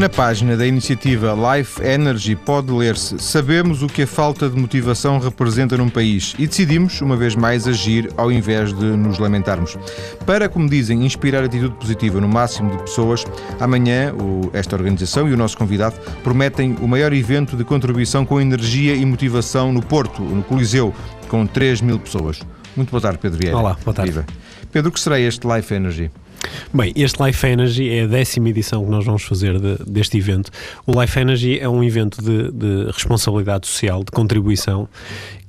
Na página da iniciativa Life Energy pode ler-se Sabemos o que a falta de motivação representa num país e decidimos, uma vez mais, agir ao invés de nos lamentarmos. Para, como dizem, inspirar atitude positiva no máximo de pessoas, amanhã esta organização e o nosso convidado prometem o maior evento de contribuição com energia e motivação no Porto, no Coliseu, com 3 mil pessoas. Muito boa tarde, Pedro Vieira. Olá, boa tarde. Pedro, o que será este Life Energy? Bem, este Life Energy é a décima edição que nós vamos fazer de, deste evento. O Life Energy é um evento de, de responsabilidade social, de contribuição,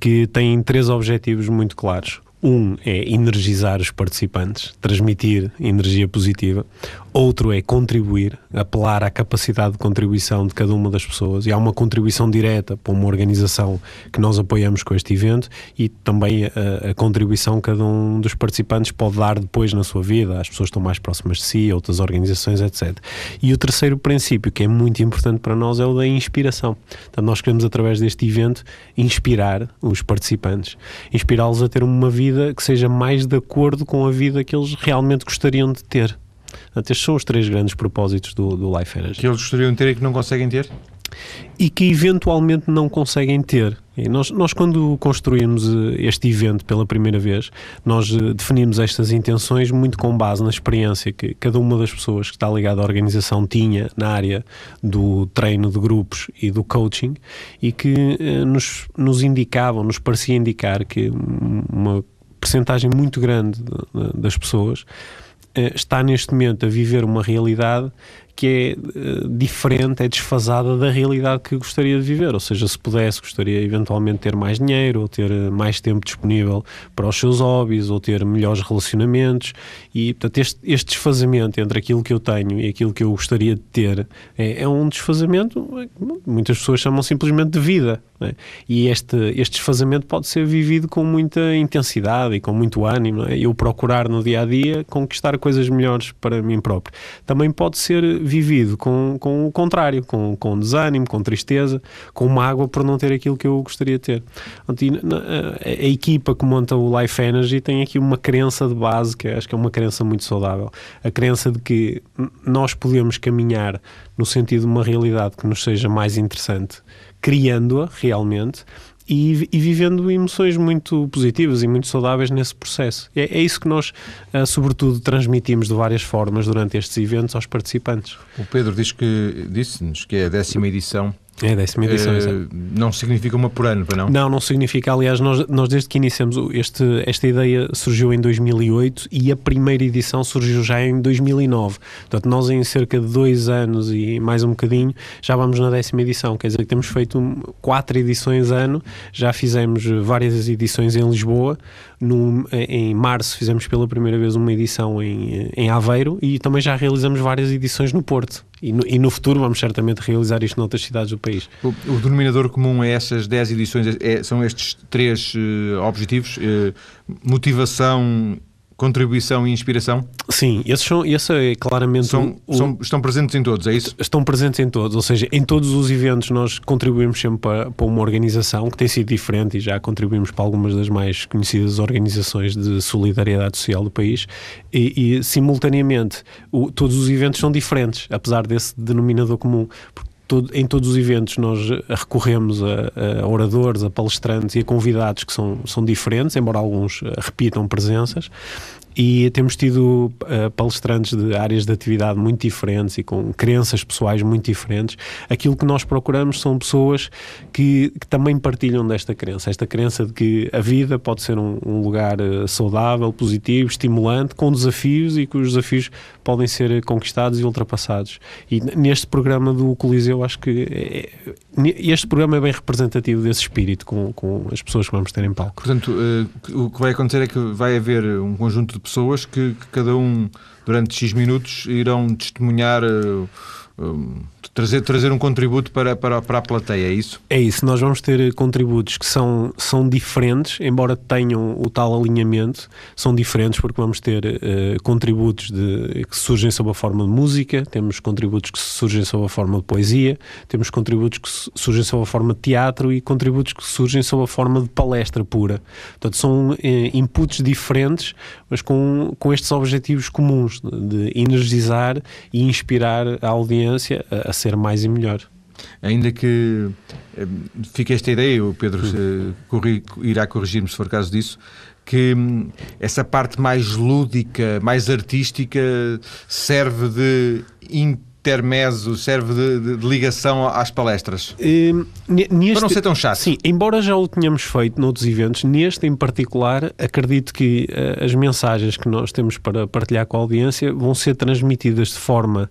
que tem três objetivos muito claros. Um é energizar os participantes, transmitir energia positiva. Outro é contribuir, apelar à capacidade de contribuição de cada uma das pessoas. E há uma contribuição direta para uma organização que nós apoiamos com este evento e também a, a contribuição que cada um dos participantes pode dar depois na sua vida. As pessoas estão mais próximas de si, outras organizações, etc. E o terceiro princípio, que é muito importante para nós, é o da inspiração. Então, nós queremos, através deste evento, inspirar os participantes, inspirá-los a ter uma vida que seja mais de acordo com a vida que eles realmente gostariam de ter. Portanto, estes são os três grandes propósitos do, do Life Energy. Que eles gostariam de ter e que não conseguem ter? E que eventualmente não conseguem ter. E nós, nós, quando construímos eh, este evento pela primeira vez, nós eh, definimos estas intenções muito com base na experiência que cada uma das pessoas que está ligada à organização tinha na área do treino de grupos e do coaching e que eh, nos, nos indicavam, nos parecia indicar que uma percentagem muito grande das pessoas está neste momento a viver uma realidade que é uh, diferente, é desfasada da realidade que gostaria de viver. Ou seja, se pudesse, gostaria eventualmente de ter mais dinheiro, ou ter eh, mais tempo disponível para os seus hobbies, ou ter melhores relacionamentos. E, portanto, este, este desfazamento entre aquilo que eu tenho e aquilo que eu gostaria de ter é, é um desfazamento, muitas pessoas chamam simplesmente de vida. É? E este, este desfazamento pode ser vivido com muita intensidade e com muito ânimo. É? Eu procurar no dia a dia conquistar coisas melhores para mim próprio. Também pode ser vivido com, com o contrário, com, com desânimo, com tristeza, com mágoa por não ter aquilo que eu gostaria de ter. A, a, equipa que monta o Life Energy tem aqui uma crença de base que acho que é uma crença muito saudável. A crença de que nós podemos caminhar no sentido de uma realidade que nos seja mais interessante, criando-a realmente e, e, vivendo emoções muito positivas e muito saudáveis nesse processo. É, é isso que nós, uh, sobretudo, transmitimos de várias formas durante estes eventos aos participantes. O Pedro diz que disse-nos que é a décima edição é a décima edição, uh, Não significa uma por ano, para não? Não, não significa. Aliás, nós, nós desde que iniciamos este, esta ideia surgiu em 2008 e a primeira edição surgiu já em 2009. Portanto, nós em cerca de dois anos e mais um bocadinho já vamos na décima edição. Quer dizer que temos feito quatro edições ano, já fizemos várias edições em Lisboa. No, em março fizemos pela primeira vez uma edição em, em Aveiro e também já realizamos várias edições no Porto. E no, e no, futuro vamos certamente realizar isto noutras cidades do país. O, o denominador comum a essas 10 edições é, são estes três uh, objetivos: uh, motivação, contribuição e inspiração? Sim, esses são, esse é claramente. São, o, são, estão presentes em todos, é isso? Estão presentes em todos, ou seja, em todos os eventos nós contribuímos sempre para, para uma organização que tem sido diferente e já contribuímos para algumas das mais conhecidas organizações de solidariedade social do país e, e simultaneamente, o, todos os eventos são diferentes, apesar desse denominador comum. Porque todo, em todos os eventos nós recorremos a, a, oradores, a palestrantes e a convidados que são, são diferentes, embora alguns eh, repitam presenças, e temos tido uh, palestrantes de áreas de atividade muito diferentes e com crenças pessoais muito diferentes. Aquilo que nós procuramos são pessoas que, que também partilham desta crença, esta crença de que a vida pode ser um, um lugar uh, saudável, positivo, estimulante, com desafios e que os desafios podem ser conquistados e ultrapassados. E neste programa do Coliseu, acho que é, este programa é bem representativo desse espírito com, com as pessoas que vamos ter em palco. Portanto, uh, o que vai acontecer é que vai haver um conjunto de pessoas que, que cada um, durante X minutos, irão testemunhar. Uh, trazer, trazer um contributo para, para, para a plateia, é isso? É isso, nós vamos ter contributos que são, são diferentes, embora tenham o tal alinhamento, são diferentes porque vamos ter uh, contributos de, que surgem sob a forma de música, temos contributos que surgem sob a forma de poesia, temos contributos que surgem sob a forma de teatro e contributos que surgem sob a forma de palestra pura. Portanto, são uh, inputs diferentes, mas com, com estes objetivos comuns de energizar e inspirar a audiência a, a ser mais e melhor. Ainda que eh, fique esta ideia, o Pedro eh, corri, irá corrigir-me se for caso disso, que hum, essa parte mais lúdica, mais artística, serve de intermezzo, serve de, de, de ligação às palestras? Uh, neste, Para não ser tão chato. Sim, embora já o tenhamos feito noutros eventos, neste em particular, acredito que uh, as mensagens que nós temos para partilhar com a audiência vão ser transmitidas de forma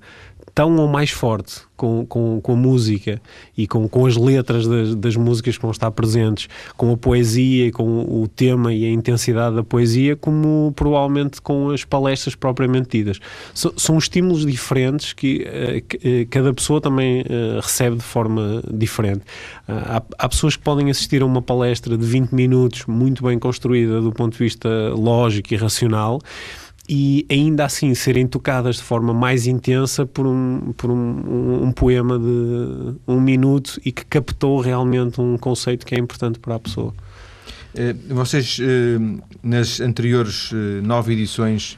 tão ou mais forte com, com, com a música e com, com as letras das, das músicas que vão estar presentes, com a poesia e com o tema e a intensidade da poesia, como provavelmente com as palestras propriamente ditas. So, são estímulos diferentes que, uh, que uh, cada pessoa também uh, recebe de forma diferente. Há, há, pessoas que podem assistir a uma palestra de 20 minutos, muito bem construída do ponto de vista lógico e racional e ainda assim serem tocadas de forma mais intensa por um, por um, um, um, poema de um minuto e que captou realmente um conceito que é importante para a pessoa. Eh, vocês, eh, nas anteriores eh, nove edições,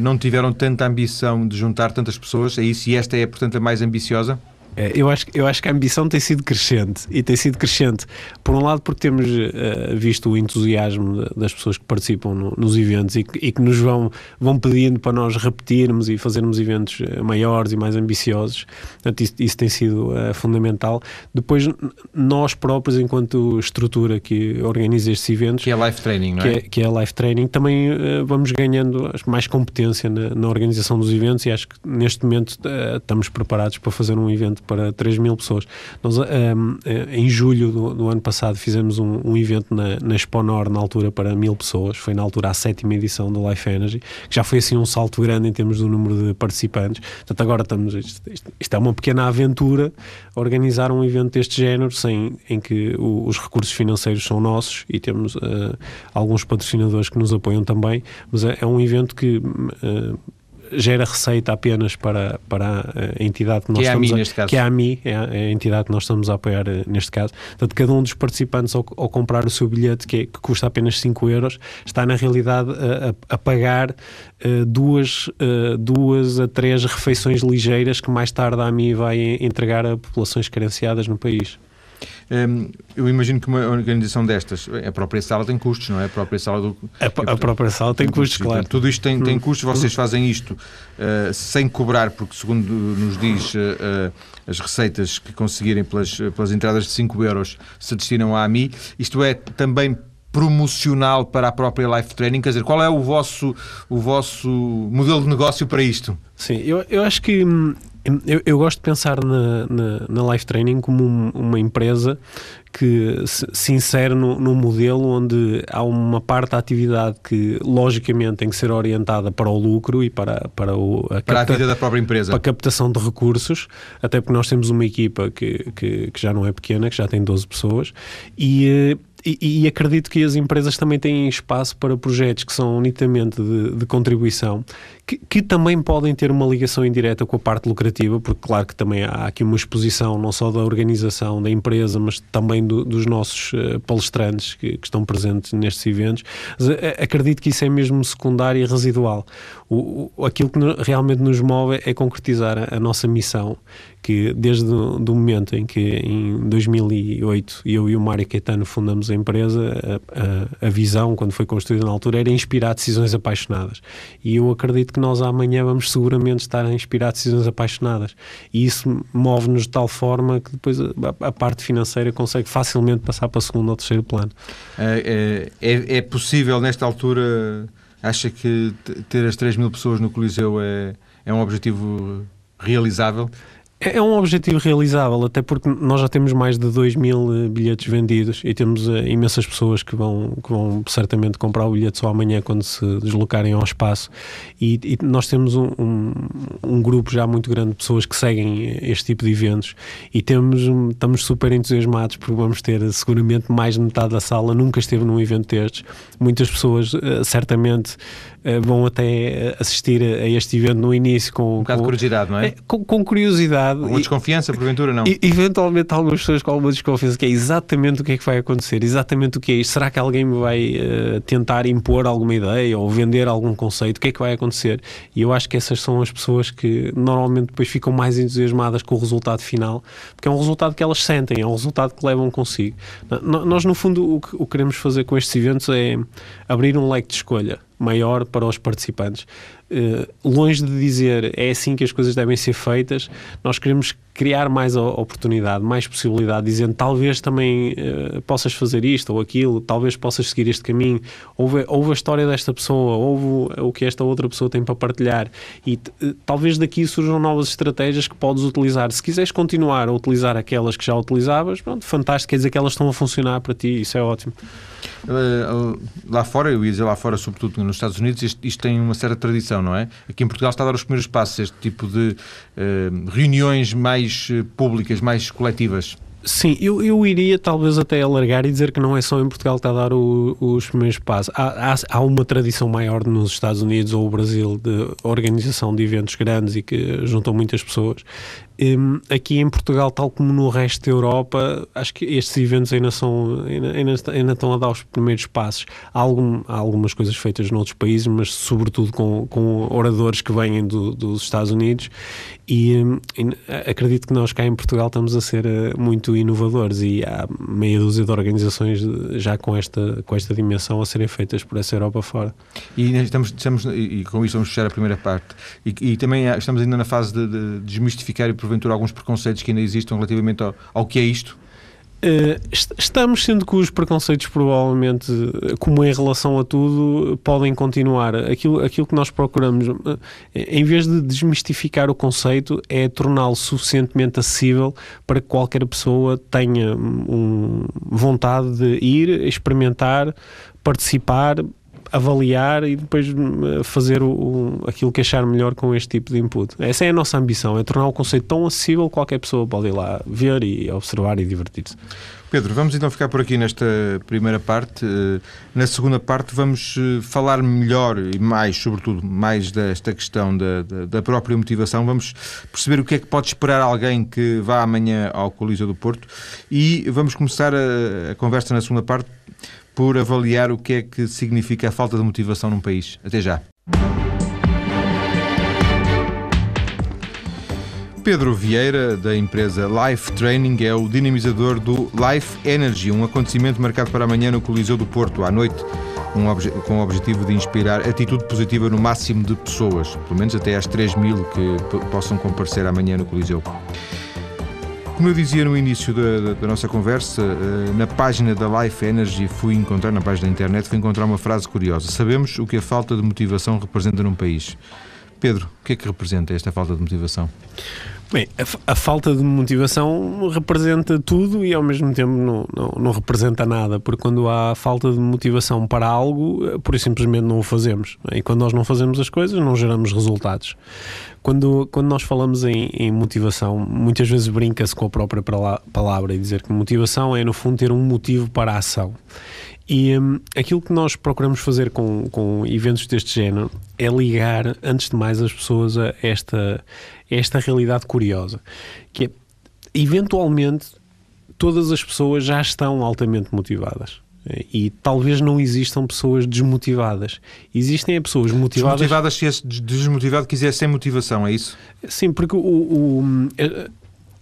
não tiveram tanta ambição de juntar tantas pessoas, é isso? E esta é, portanto, a mais ambiciosa? É, eu acho, eu acho que a ambição tem sido crescente e tem sido crescente, por um lado, porque temos uh, visto o entusiasmo das pessoas que participam no, nos eventos e que, e que, nos vão, vão pedindo para nós repetirmos e fazermos eventos eh, maiores e mais ambiciosos. Portanto, isso, isso tem sido uh, fundamental. Depois, nós próprios, enquanto estrutura que organiza estes eventos, que é life training, não é? Que é, que é life training, também uh, vamos ganhando mais competência na, na, organização dos eventos e acho que neste momento estamos preparados para fazer um evento para 3 mil pessoas. Nós, um, eh, em julho do, do, ano passado, fizemos um, um evento na, na Exponor, na altura, para mil pessoas. Foi na altura a sétima edição do Life Energy, que já foi assim um salto grande em termos do número de participantes. Portanto, agora estamos. Isto, isto é uma pequena aventura organizar um evento deste género, sem, em que o, os recursos financeiros são nossos e temos uh, alguns patrocinadores que nos apoiam também, mas é, é um evento que. Uh, gera receita apenas para, para a entidade que nós que é estamos a, mim, neste caso. que é a AMI, é a, entidade que nós estamos a apoiar eh, neste caso. Portanto, cada um dos participantes ao, ao comprar o seu bilhete, que, é, que, custa apenas 5 euros, está na realidade a, a pagar uh, duas, uh, duas a três refeições ligeiras que mais tarde a AMI vai entregar a populações carenciadas no país. Hum, eu imagino que uma organização destas, a própria sala tem custos, não é? A própria sala do. A, a própria sala tem, tem custos, custos, claro. tudo isto tem, tem hum. custos, vocês fazem isto uh, sem cobrar, porque segundo nos diz uh, uh, as receitas que conseguirem pelas, pelas entradas de 5 euros se destinam à AMI. Isto é também promocional para a própria Life Training? Quer dizer, qual é o vosso, o vosso modelo de negócio para isto? Sim, eu, eu acho que hum, eu, eu, gosto de pensar na, na, na Life Training como um, uma empresa que se, se insere num, num modelo onde há uma parte da atividade que, logicamente, tem que ser orientada para o lucro e para, para, o, a, para capta, a vida da própria empresa. Para a captação de recursos, até porque nós temos uma equipa que, que, que já não é pequena, que já tem 12 pessoas, e eh, e, e, acredito que as empresas também têm espaço para projetos que são nitidamente de, de contribuição, que, que, também podem ter uma ligação indireta com a parte lucrativa, porque claro que também há aqui uma exposição não só da organização, da empresa, mas também do, dos nossos uh, palestrantes que, que, estão presentes nestes eventos. Mas, uh, acredito que isso é mesmo secundário e residual. O, o, aquilo que realmente nos move é concretizar a, a nossa missão, que desde o momento em que em 2008 eu e o Mário Caetano fundamos a empresa, a, a, a, visão, quando foi construída na altura, era inspirar decisões apaixonadas. E eu acredito que nós amanhã vamos seguramente estar a inspirar decisões apaixonadas. E isso move-nos de tal forma que depois a, a, parte financeira consegue facilmente passar para o segundo ou terceiro plano. É, é, é possível, nesta altura, acha que ter as 3 mil pessoas no Coliseu é, é um objetivo realizável? É, é um objetivo realizável, até porque nós já temos mais de 2 mil eh, bilhetes vendidos e temos uh, imensas pessoas que vão, que vão certamente comprar o bilhete só amanhã quando se deslocarem ao espaço. E, e nós temos um, um, um, grupo já muito grande de pessoas que seguem este tipo de eventos e temos, estamos super entusiasmados porque vamos ter seguramente mais de metade da sala nunca esteve num evento destes. Muitas pessoas uh, certamente uh, vão até assistir a, a, este evento no início com, um bocado com, de curiosidade, não é? com, com curiosidade verdade. Uma desconfiança, porventura, não? E, eventualmente, algumas pessoas com alguma desconfiança, que é exatamente o que é que vai acontecer, exatamente o que é isto. Será que alguém me vai uh, tentar impor alguma ideia ou vender algum conceito? O que é que vai acontecer? E eu acho que essas são as pessoas que normalmente depois ficam mais entusiasmadas com o resultado final, porque é um resultado que elas sentem, é um resultado que levam consigo. Nós, no fundo, o que, o que queremos fazer com estes eventos é abrir um leque de escolha maior para os participantes. Uh, longe de dizer é assim que as coisas devem ser feitas, nós queremos criar mais oportunidade, mais possibilidade, dizendo talvez também uh, possas fazer isto ou aquilo, talvez possas seguir este caminho, ouve, ouve a história desta pessoa, ouve o que esta outra pessoa tem para partilhar e uh, talvez daqui surjam novas estratégias que podes utilizar. Se quiseres continuar a utilizar aquelas que já utilizavas, pronto, fantástico, quer dizer que elas estão a funcionar para ti, isso é ótimo. lá fora, eu ia dizer lá fora, sobretudo nos Estados Unidos, isto, isto tem uma certa tradição não é? Aqui em Portugal está a dar os primeiros passos, este tipo de reuniões mais eh, públicas, mais coletivas. Sim, eu, eu iria talvez até alargar e dizer que não é só em Portugal que está a dar o, os primeiros passos. Há, há, há, uma tradição maior nos Estados Unidos ou o Brasil de organização de eventos grandes e que juntam muitas pessoas. Um, aqui em Portugal, tal como no resto da Europa, acho que estes eventos ainda, são, ainda, ainda estão a dar os primeiros passos. Há, algum, há, algumas coisas feitas noutros países, mas sobretudo com, com oradores que vêm do, dos Estados Unidos. E, um, acredito que nós cá em Portugal estamos a ser uh, muito inovadores e há meia dúzia de organizações já com esta, com esta dimensão a serem feitas por essa Europa fora. E estamos, estamos e com isso vamos fechar a primeira parte. E, e também estamos ainda na fase de, de desmistificar e porventura, alguns preconceitos que ainda existam relativamente ao, ao que é isto? Uh, estamos sendo que os preconceitos, provavelmente, como em relação a tudo, podem continuar. Aquilo, aquilo que nós procuramos, uh, em vez de desmistificar o conceito, é torná-lo suficientemente acessível para que qualquer pessoa tenha um, vontade de ir, experimentar, participar, avaliar e depois hum, fazer o, o, aquilo que achar melhor com este tipo de input. Essa é a nossa ambição, é tornar o conceito tão acessível que qualquer pessoa pode ir lá ver e observar e divertir-se. Pedro, vamos então ficar por aqui nesta primeira parte. Eh, na segunda parte vamos eh, falar melhor e mais, sobretudo, mais desta questão da, da, própria motivação. Vamos perceber o que é que pode esperar alguém que vá amanhã ao Coliseu do Porto e vamos começar a, a conversa na segunda parte por avaliar o que é que significa a falta de motivação num país. Até já. Pedro Vieira, da empresa Life Training, é o dinamizador do Life Energy, um acontecimento marcado para amanhã no Coliseu do Porto, à noite, um com o objetivo de inspirar atitude positiva no máximo de pessoas, pelo menos até às 3 mil que possam comparecer amanhã no Coliseu. Como eu dizia no início da, da, nossa conversa, eh, na página da Life Energy fui encontrar, na página da internet, fui encontrar uma frase curiosa. Sabemos o que a falta de motivação representa num país. Pedro, o que é que representa esta falta de motivação? Bem, a, a, falta de motivação representa tudo e ao mesmo tempo não, não, não, representa nada, porque quando há falta de motivação para algo, eh, por simplesmente não o fazemos. E quando nós não fazemos as coisas, não geramos resultados. Quando, quando nós falamos em, em motivação, muitas vezes brinca-se com a própria palavra e dizer que motivação é, no fundo, ter um motivo para a ação. E um, aquilo que nós procuramos fazer com, com eventos deste género é ligar, antes de mais, as pessoas a esta, esta realidade curiosa, que é, eventualmente, todas as pessoas já estão altamente motivadas. E talvez não existam pessoas desmotivadas. Existem pessoas motivadas. Desmotivadas se esse desmotivado quiser sem motivação, é isso? Sim, porque o, o,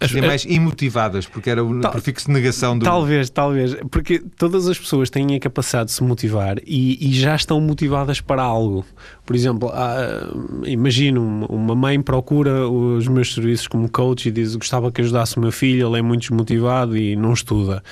as, mais imotivadas, porque era o tal, prefixo de negação do. Talvez, talvez. Porque todas as pessoas têm a capacidade de se motivar e, e já estão motivadas para algo. Por exemplo, há, imagino uma mãe procura os meus serviços como coach e diz gostava que ajudasse o meu filho, ele é muito desmotivado e não estuda.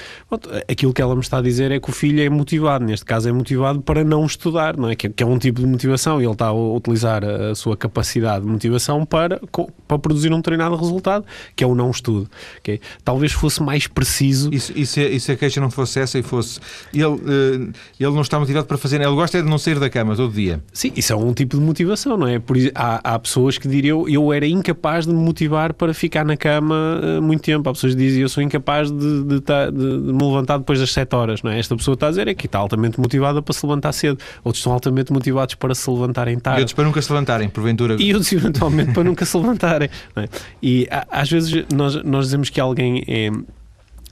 aquilo que ela me está a dizer é que o filho é motivado, neste caso é motivado para não estudar, não é? Que, que é um tipo de motivação e ele está a utilizar a sua capacidade de motivação para, para produzir um treinado resultado, que é o não estudo. Okay? Talvez fosse mais preciso. E se, e, se, a queixa não fosse essa e fosse. Ele, uh, ele não está motivado para fazer. Ele gosta é de não sair da cama todo dia. Sim, isso é um tipo de motivação, não é? Por, há, há pessoas que diriam eu era incapaz de me motivar para ficar na cama uh, muito tempo. Há pessoas que dizem eu sou incapaz de, de, de, de, me levantar depois das 7 horas, não é? Esta pessoa está a dizer é que está altamente motivada para se levantar cedo. Outros estão altamente motivados para se levantarem tarde. E outros para nunca se levantarem, porventura. E outros eventualmente para nunca se levantarem. É? E às vezes nós, nós dizemos que alguém é,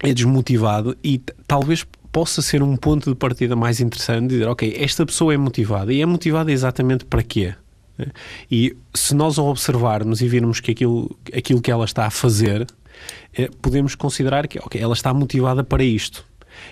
é desmotivado e talvez possa ser um ponto de partida mais interessante dizer, ok, esta pessoa é motivada e é motivada exatamente para quê? É? E se nós a observarmos e virmos que aquilo, aquilo que ela está a fazer, é, podemos considerar que okay, ela está motivada para isto.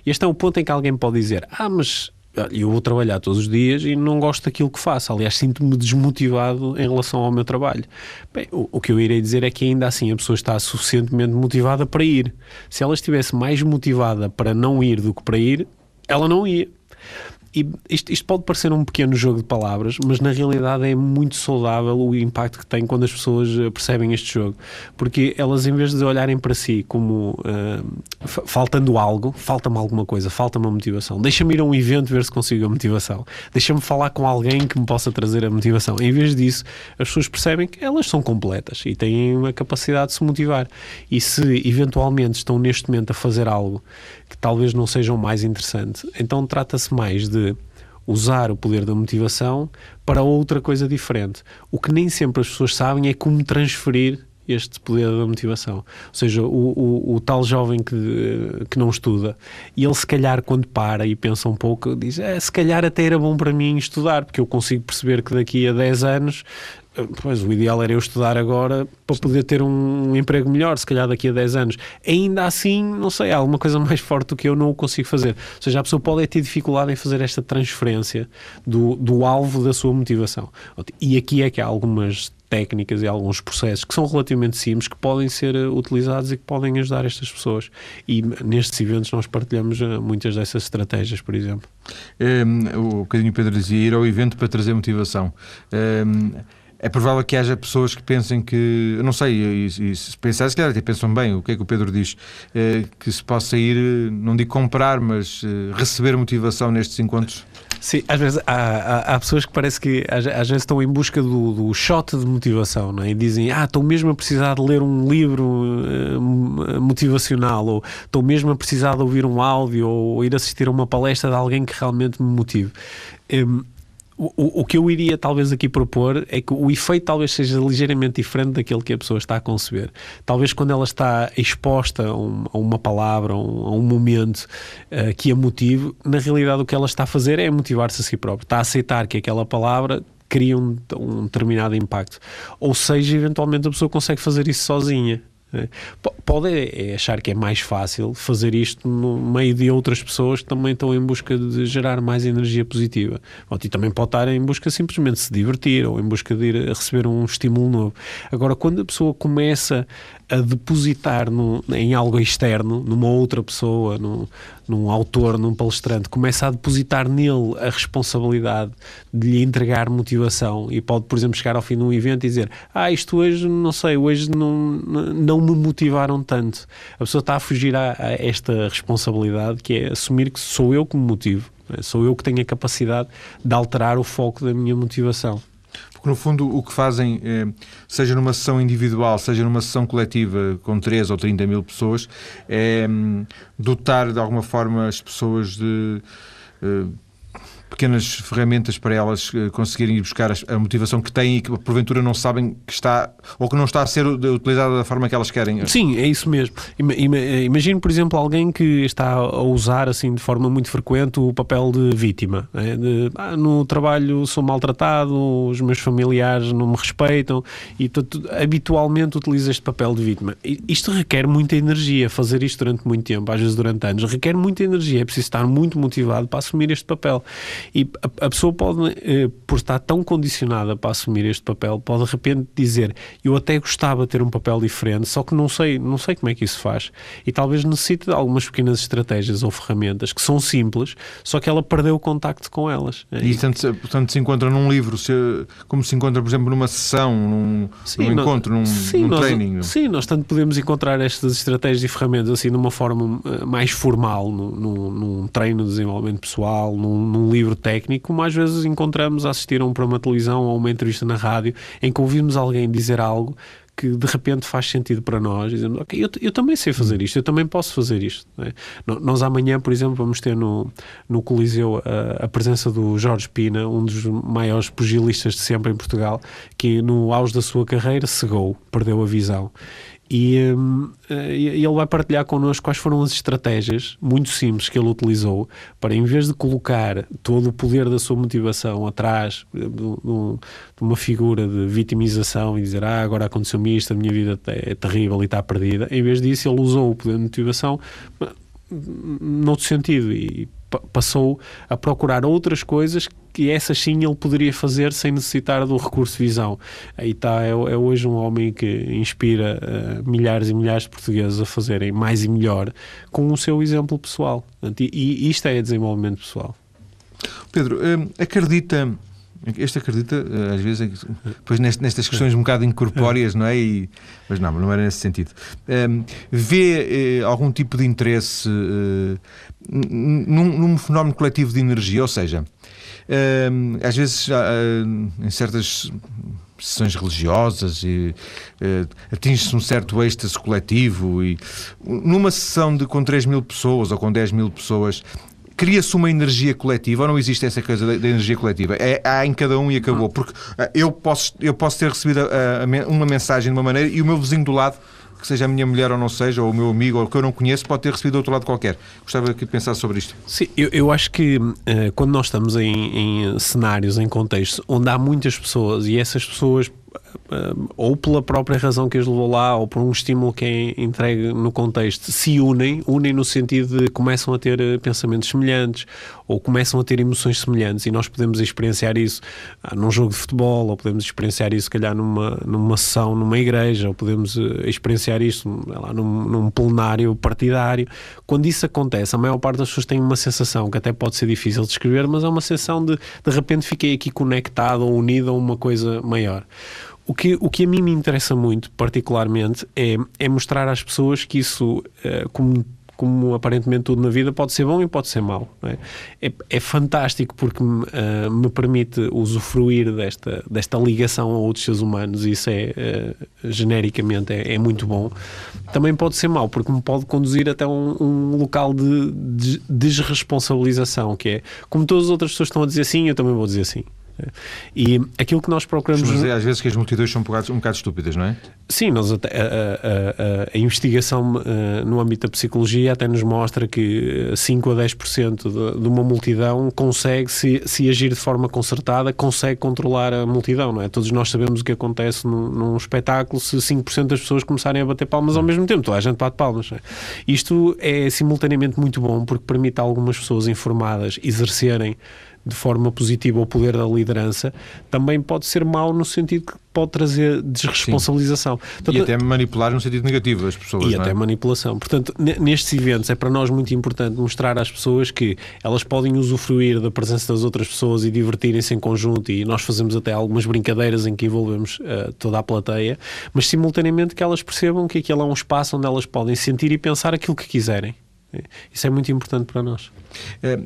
Este é o ponto em que alguém pode dizer: Ah, mas eu vou trabalhar todos os dias e não gosto daquilo que faço. Aliás, sinto-me desmotivado em relação ao meu trabalho. Bem, o, o, que eu irei dizer é que ainda assim a pessoa está suficientemente motivada para ir. Se ela estivesse mais motivada para não ir do que para ir, ela não ia. E isto, isto, pode parecer um pequeno jogo de palavras, mas na realidade é muito saudável o impacto que tem quando as pessoas eh, percebem este jogo. Porque elas, em vez de olharem para si como uh, faltando algo, falta-me alguma coisa, falta-me a motivação. Deixa-me ir a um evento ver se consigo a motivação. Deixa-me falar com alguém que me possa trazer a motivação. Em vez disso, as pessoas percebem que elas são completas e têm a capacidade de se motivar. E se eventualmente estão neste momento a fazer algo que talvez não seja o mais interessante, então trata-se mais de usar o poder da motivação para outra coisa diferente. O que nem sempre as pessoas sabem é como transferir este poder da motivação. Ou seja, o, o, o, tal jovem que, que não estuda, e ele se calhar quando para e pensa um pouco, diz, é, se calhar até era bom para mim estudar, porque eu consigo perceber que daqui a 10 anos Pois, o ideal era eu estudar agora para poder ter um emprego melhor, se calhar daqui a 10 anos. Ainda assim, não sei, há alguma coisa mais forte do que eu não o consigo fazer. Ou seja, a pessoa pode ter dificuldade em fazer esta transferência do, do alvo da sua motivação. E aqui é que há algumas técnicas e alguns processos que são relativamente simples que podem ser eh, utilizados e que podem ajudar estas pessoas. E nestes eventos nós partilhamos eh, muitas dessas estratégias, por exemplo. Um, o bocadinho Pedro dizia ir ao evento para trazer motivação. Um, é provável que haja pessoas que pensem que, eu não sei, e, se pensar, se calhar até pensam bem, o que é que o Pedro diz, eh, que se possa ir, não digo comprar, mas eh, receber motivação nestes encontros? Sim, às vezes há, há, há, pessoas que parece que às, às vezes estão em busca do, do, shot de motivação não é? e dizem, ah, estou mesmo a precisar de ler um livro uh, motivacional ou estou mesmo a precisar de ouvir um áudio ou ir assistir a uma palestra de alguém que realmente me motive. Um, o, o que eu iria talvez aqui propor é que o efeito talvez seja ligeiramente diferente daquele que a pessoa está a conceber. Talvez quando ela está exposta a, um, a uma palavra, a um, a um momento uh, que a motive, na realidade o que ela está a fazer é motivar-se a si própria. Está a aceitar que aquela palavra cria um, um determinado impacto. Ou seja, eventualmente a pessoa consegue fazer isso sozinha. É. Pode é achar que é mais fácil fazer isto no meio de outras pessoas que também estão em busca de gerar mais energia positiva. E também pode estar em busca simplesmente de se divertir ou em busca de ir a receber um estímulo novo. Agora, quando a pessoa começa a depositar no, em algo externo, numa outra pessoa, num, num autor, num palestrante, começa a depositar nele a responsabilidade de lhe entregar motivação e pode, por exemplo, chegar ao fim de um evento e dizer ah, isto hoje, não sei, hoje não, não me motivaram tanto. A pessoa está a fugir a, a esta responsabilidade que é assumir que sou eu que me motivo, é? sou eu que tenho a capacidade de alterar o foco da minha motivação. Porque, no fundo, o que fazem, eh, seja numa sessão individual, seja numa sessão coletiva com 3 ou 30 mil pessoas, é hum, dotar de alguma forma as pessoas de eh, pequenas ferramentas para elas eh, conseguirem ir buscar a motivação que têm e que porventura não sabem que está ou que não está a ser utilizada da forma que elas querem. Sim, é isso mesmo. Imagino, por exemplo, alguém que está a usar assim de forma muito frequente o papel de vítima. Né? De, ah, no trabalho sou maltratado, os meus familiares não me respeitam e habitualmente utiliza este papel de vítima. Isto requer muita energia, fazer isto durante muito tempo, às vezes durante anos, requer muita energia, é preciso estar muito motivado para assumir este papel. E a, a pessoa pode, eh, por estar tão condicionada para assumir este papel, pode de repente dizer eu até gostava de ter um papel diferente, só que não sei, não sei como é que isso faz. E talvez necessite de algumas pequenas estratégias ou ferramentas que são simples, só que ela perdeu o contacto com elas. E, portanto, portanto se encontra num livro, se, como se encontra, por exemplo, numa sessão, num, sim, num encontro, num, sim, num nós, training. Sim, nós tanto podemos encontrar estas estratégias e ferramentas assim de uma forma eh, mais formal, num, num, num treino de desenvolvimento pessoal, num, num, livro técnico, como às vezes encontramos a assistir a um programa televisão ou uma entrevista na rádio em que ouvimos alguém dizer algo que de repente faz sentido para nós, dizemos, ok, eu, eu também sei fazer isto, eu também posso fazer isto. É? Nós amanhã, por exemplo, vamos ter no, no Coliseu a, a, presença do Jorge Pina, um dos maiores pugilistas de sempre em Portugal, que no auge da sua carreira cegou, perdeu a visão. E, um, eh, e ele vai partilhar connosco quais foram as estratégias muito simples que ele utilizou para, em vez de colocar todo o poder da sua motivação atrás de, de, uma figura de vitimização e dizer ah, agora aconteceu-me isto, a minha vida é terrível e está perdida, em vez disso ele usou o poder de motivação noutro sentido e passou a procurar outras coisas que essas sim ele poderia fazer sem necessitar do recurso visão. Aí está, é, é hoje um homem que inspira uh, milhares e milhares de portugueses a fazerem mais e melhor com o seu exemplo pessoal. E, e isto é desenvolvimento pessoal. Pedro, uh, acredita este acredita, eh, às vezes, depois nestas questões um bocado incorpóreas, não é? E, mas não, não era nesse sentido. Um, ehm, vê eh, algum tipo de interesse uh, num, num, fenómeno coletivo de energia, ou seja, uh, às vezes uh, em certas sessões religiosas e uh, atinge-se um certo êxtase coletivo e numa sessão de com 3 mil pessoas ou com 10 mil pessoas cria-se uma energia coletiva ou não existe essa coisa da, energia coletiva? É, há em cada um e acabou. Porque uh, eu posso, eu posso ter recebido a, a, uma mensagem de uma maneira e o meu vizinho do lado que seja a minha mulher ou não seja, ou o meu amigo, ou que eu não conheço, pode ter recebido do outro lado qualquer. Gostava de pensar sobre isto. Sim, eu, eu acho que uh, quando nós estamos em, em cenários, em contextos onde há muitas pessoas e essas pessoas ou pela própria razão que as levou lá, ou por um estímulo que é entregue no contexto, se unem, unem no sentido de começam a ter eh, pensamentos semelhantes, ou começam a ter emoções semelhantes, e nós podemos experienciar isso ah, num jogo de futebol, ou podemos experienciar isso, se calhar, numa, numa sessão numa igreja, ou podemos uh, experienciar isso lá, num, num plenário partidário. Quando isso acontece, a maior parte das pessoas tem uma sensação que até pode ser difícil de descrever, mas é uma sensação de de repente fiquei aqui conectado ou unido a uma coisa maior. O que, o que a mim me interessa muito, particularmente, é, é mostrar às pessoas que isso, uh, como como aparentemente tudo na vida pode ser bom e pode ser mau. É? É, é? fantástico porque me, uh, me, permite usufruir desta, desta ligação a outros seres humanos e isso é, uh, genericamente, é, é, muito bom. Também pode ser mau porque me pode conduzir até um, um local de, de desresponsabilização, que é, como todas as outras pessoas estão a dizer sim, eu também vou dizer sim. E aquilo que nós procuramos. Mas às vezes que as multidões são um bocado, um bocado estúpidas, não é? Sim, nós até, a, a, a, investigação uh, no âmbito da psicologia até nos mostra que 5 a 10% de, de uma multidão consegue, se, se agir de forma concertada, consegue controlar a multidão, não é? Todos nós sabemos o que acontece num, num espetáculo se 5% das pessoas começarem a bater palmas ao mesmo tempo, toda a gente bate palmas. É? Isto é simultaneamente muito bom porque permite a algumas pessoas informadas exercerem de forma positiva o poder da liderança, também pode ser mau no sentido que pode trazer desresponsabilização. Portanto, e até manipular no sentido negativo as pessoas. E até é? manipulação. Portanto, nestes eventos é para nós muito importante mostrar às pessoas que elas podem usufruir da presença das outras pessoas e divertirem-se em conjunto e nós fazemos até algumas brincadeiras em que envolvemos uh, toda a plateia, mas simultaneamente que elas percebam que aquele é um espaço onde elas podem sentir e pensar aquilo que quiserem. Isso é muito importante para nós. É,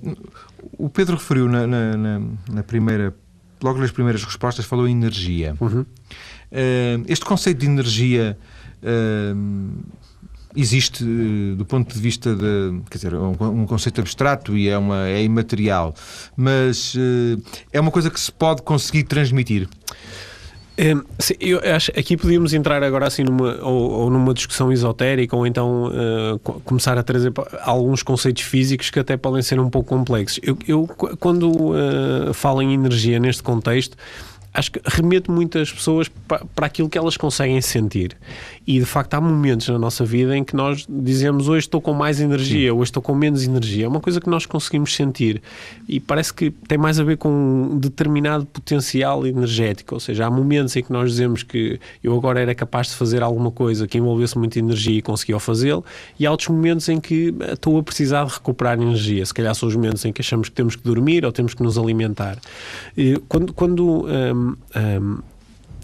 o Pedro referiu na, na, na, primeira, logo nas primeiras respostas, falou em energia. Uhum. Uh, este conceito de energia uh, existe uh, do ponto de vista de, quer dizer, um, um, conceito abstrato e é, uma, é imaterial, mas é uma coisa que se pode conseguir transmitir. Um, sim, eu acho aqui podíamos entrar agora assim numa ou, ou numa discussão esotérica ou então uh, começar a trazer alguns conceitos físicos que até podem ser um pouco complexos. Eu, eu quando uh, falo em energia neste contexto acho que remete muitas pessoas para, para aquilo que elas conseguem sentir. E de facto há momentos na nossa vida em que nós dizemos hoje estou com mais energia, Sim. hoje estou com menos energia. É uma coisa que nós conseguimos sentir e parece que tem mais a ver com um determinado potencial energético. Ou seja, há momentos em que nós dizemos que eu agora era capaz de fazer alguma coisa que envolvesse muita energia e conseguia fazê-lo, e há outros momentos em que estou a precisar de recuperar energia. Se calhar são os momentos em que achamos que temos que dormir ou temos que nos alimentar. Quando, quando um, um,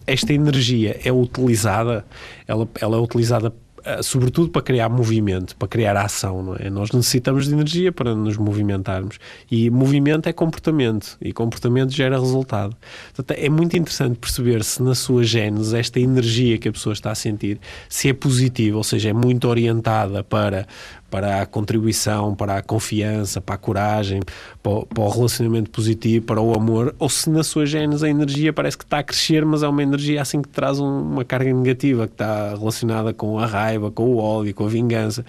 esta energia é utilizada, ela, ela é utilizada eh, sobretudo para criar movimento, para criar ação, não é? Nós necessitamos de energia para nos movimentarmos e movimento é comportamento e comportamento gera resultado. Portanto, é muito interessante perceber se na sua gênese esta energia que a pessoa está a sentir, se é positiva, ou seja, é muito orientada para para a contribuição, para a confiança, para a coragem, para o, para o, relacionamento positivo, para o amor, ou se na sua gênese a energia parece que está a crescer, mas é uma energia assim que traz um, uma carga negativa, que está relacionada com a raiva, com o ódio, com a vingança.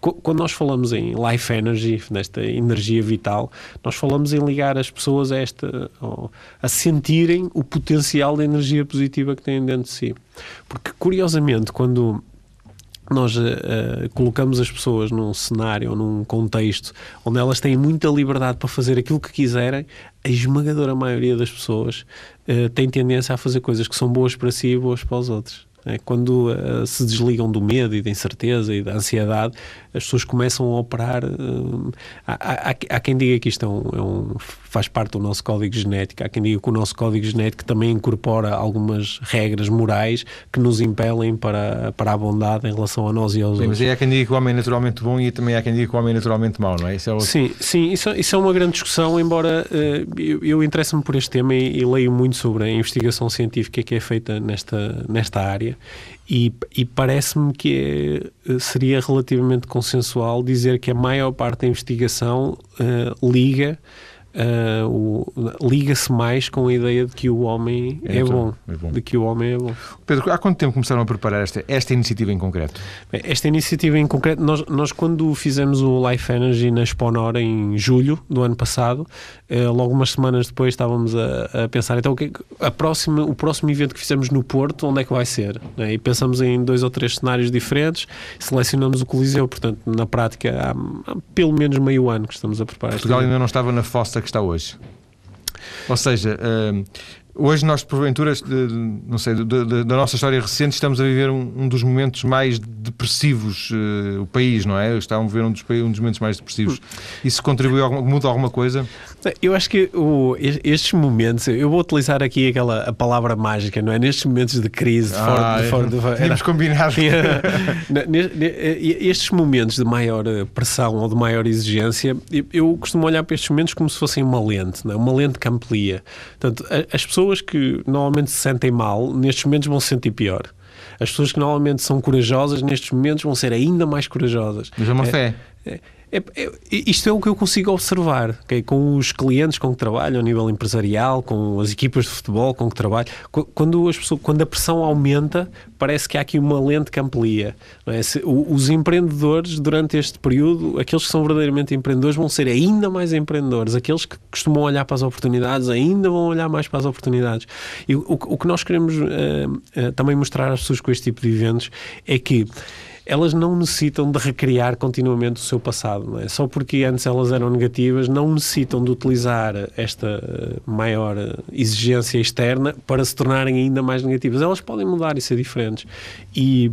Quando nós falamos em life energy, nesta energia vital, nós falamos em ligar as pessoas a esta, a sentirem o potencial da energia positiva que têm dentro de si. Porque, curiosamente, quando nós uh, colocamos as pessoas num cenário num contexto onde elas têm muita liberdade para fazer aquilo que quiserem, a esmagadora maioria das pessoas uh, tem tendência a fazer coisas que são boas para si e boas para os outros. É, quando uh, se desligam do medo e da incerteza e da ansiedade, as pessoas começam a operar. Uh, há, há, há, quem diga que isto é um, é um, faz parte do nosso código genético, há quem diga que o nosso código genético também incorpora algumas regras morais que nos impelem para, para a bondade em relação a nós e aos sim, outros. Mas há quem diga que o homem é naturalmente bom e também há quem diga que o homem é naturalmente mau, não é? Isso é outro... Sim, sim isso, isso é uma grande discussão, embora uh, eu, eu interesso-me por este tema e, e leio muito sobre a investigação científica que é feita nesta, nesta área e, e parece-me que é, seria relativamente consensual dizer que a maior parte da investigação uh, liga Uh, liga-se mais com a ideia de que o homem é, é, bom, é, bom, de que o homem é bom. Pedro, há quanto tempo começaram a preparar esta, esta iniciativa em concreto? Esta iniciativa em concreto, nós, nós quando fizemos o Life Energy na Exponor em julho do ano passado, uh, logo umas semanas depois estávamos a, a pensar, então a próxima, o próximo evento que fizemos no Porto, onde é que vai ser? Né? E pensamos em dois ou três cenários diferentes, selecionamos o Coliseu, portanto, na prática, há, há pelo menos meio ano que estamos a preparar. Portugal ainda não estava na fossa que está hoje. Ou seja, uh, Hoje nós, porventura, não sei, da nossa história recente, estamos a viver um, um dos momentos mais depressivos uh, o país, não é? Estamos a viver um dos, um dos momentos mais depressivos. Isso contribui, muda alguma coisa? Eu acho que o, estes momentos, eu vou utilizar aqui aquela a palavra mágica, não é? Nestes momentos de crise, ah, de fora, de fora, tínhamos combinado. estes momentos de maior eh, pressão ou de maior exigência, eu costumo olhar para estes momentos como se fossem uma lente, não é? uma lente que amplia. Portanto, as pessoas pessoas que normalmente se sentem mal, nestes momentos vão se sentir pior. As pessoas que normalmente são corajosas, nestes momentos vão ser ainda mais corajosas. Mas é uma é, fé. É, é, é, isto é o que eu consigo observar okay? com os clientes com que trabalho a nível empresarial, com as equipas de futebol com que trabalho. Quando, as pessoas, quando a pressão aumenta, parece que há aqui uma lente que amplia. É? Se, os empreendedores, durante este período, aqueles que são verdadeiramente empreendedores, vão ser ainda mais empreendedores. Aqueles que costumam olhar para as oportunidades, ainda vão olhar mais para as oportunidades. E o, o que nós queremos uh, uh, também mostrar às pessoas com este tipo de eventos é que elas não necessitam de recriar continuamente o seu passado. É? Só porque antes elas eram negativas, não necessitam de utilizar esta eh, maior eh, exigência externa para se tornarem ainda mais negativas. Elas podem mudar e ser diferentes. E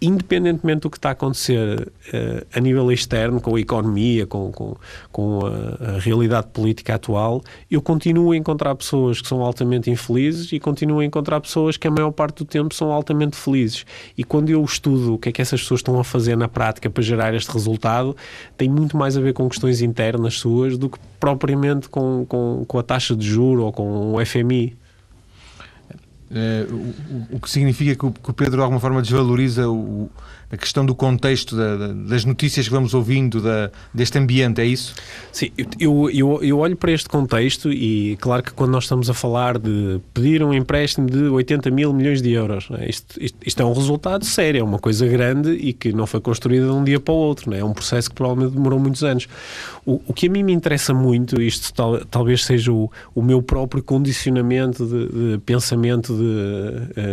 independentemente do que está a acontecer uh, a nível externo, com a economia, com, com, com a, a, realidade política atual, eu continuo a encontrar pessoas que são altamente infelizes e continuo a encontrar pessoas que a maior parte do tempo são altamente felizes. E quando eu estudo o que é que essas pessoas estão a fazer na prática para gerar este resultado, tem muito mais a ver com questões internas suas do que propriamente com, com, com a taxa de juro ou com o FMI. Uh, o, o, que significa que o, que o, Pedro de alguma forma desvaloriza o, a questão do contexto, da, da, das notícias que vamos ouvindo, da, deste ambiente, é isso? Sim, eu, eu, eu olho para este contexto e claro que quando nós estamos a falar de pedir um empréstimo de 80 mil milhões de euros, é? isto, isto, isto, é um resultado sério, é uma coisa grande e que não foi construída de um dia para o outro, é? é um processo que provavelmente demorou muitos anos. O, o que a mim me interessa muito, isto tal, talvez seja o, o meu próprio condicionamento de, de pensamento de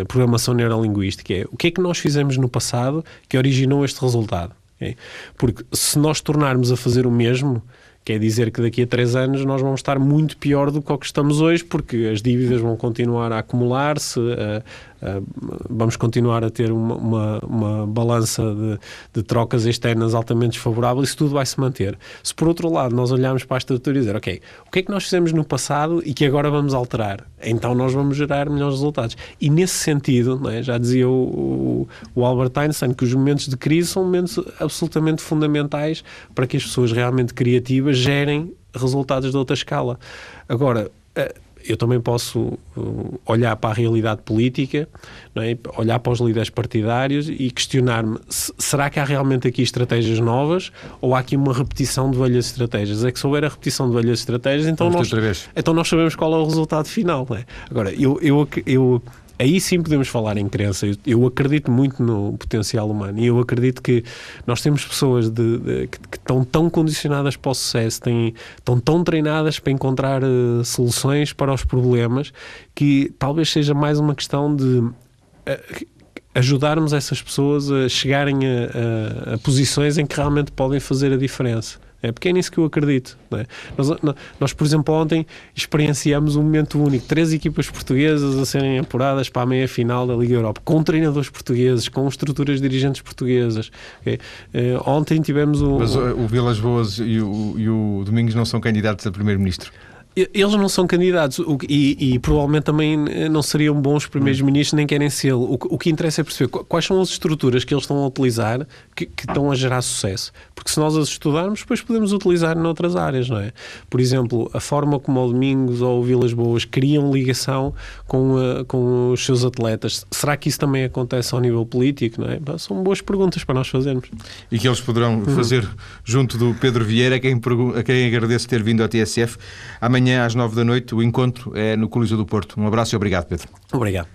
uh, programação neurolinguística, é o que é que nós fizemos no passado que originou este resultado. Okay? Porque se nós tornarmos a fazer o mesmo, quer dizer que daqui a três anos nós vamos estar muito pior do que o que estamos hoje, porque as dívidas vão continuar a acumular-se, vamos continuar a ter uma, uma, uma balança de, de, trocas externas altamente desfavorável, isso tudo vai se manter. Se por outro lado nós olharmos para a estrutura e dizer, ok, o que é que nós fizemos no passado e que agora vamos alterar? Então nós vamos gerar melhores resultados. E nesse sentido, é? já dizia o, o, Albert Einstein que os momentos de crise são momentos absolutamente fundamentais para que as pessoas realmente criativas gerem resultados de outra escala. Agora, eh, eu também posso uh, olhar para a realidade política, é? olhar para os líderes partidários e questionar-me: será que há realmente aqui estratégias novas ou há aqui uma repetição de velhas estratégias? É que se houver a repetição de velhas estratégias, então, nós, então nós sabemos qual é o resultado final. É? Agora, eu, eu, eu aí sim podemos falar em crença. Eu, eu, acredito muito no potencial humano e eu acredito que nós temos pessoas de, de, que, que, estão tão condicionadas para o sucesso, têm, estão tão treinadas para encontrar uh, soluções para os problemas que talvez seja mais uma questão de. Uh, ajudarmos essas pessoas a chegarem a, a, a posições em que realmente podem fazer a diferença. É porque é nisso que eu acredito. É? Nós, nós, por exemplo, ontem experienciamos um momento único: três equipas portuguesas a serem apuradas para a meia final da Liga Europa, com treinadores portugueses, com estruturas dirigentes portuguesas. Okay? Uh, ontem tivemos o. Mas o, o Vilas Boas e o, e o Domingos não são candidatos a primeiro-ministro. Eles não são candidatos e, e, provavelmente também eh, não seriam bons primeiros-ministros, nem querem ser. O, o, que interessa é perceber quais são as estruturas que eles estão a utilizar que, que, estão a gerar sucesso. Porque se nós as estudarmos, depois podemos utilizar noutras áreas, não é? Por exemplo, a forma como o Domingos ou o Vilas Boas criam ligação com, uh, com os seus atletas. Será que isso também acontece ao nível político, não é? São boas perguntas para nós fazermos. E que eles poderão uhum. fazer junto do Pedro Vieira, a quem, a quem agradeço ter vindo à TSF. Amanhã Amanhã às nove da noite o encontro é no Coliseu do Porto. Um abraço e obrigado, Pedro. Obrigado.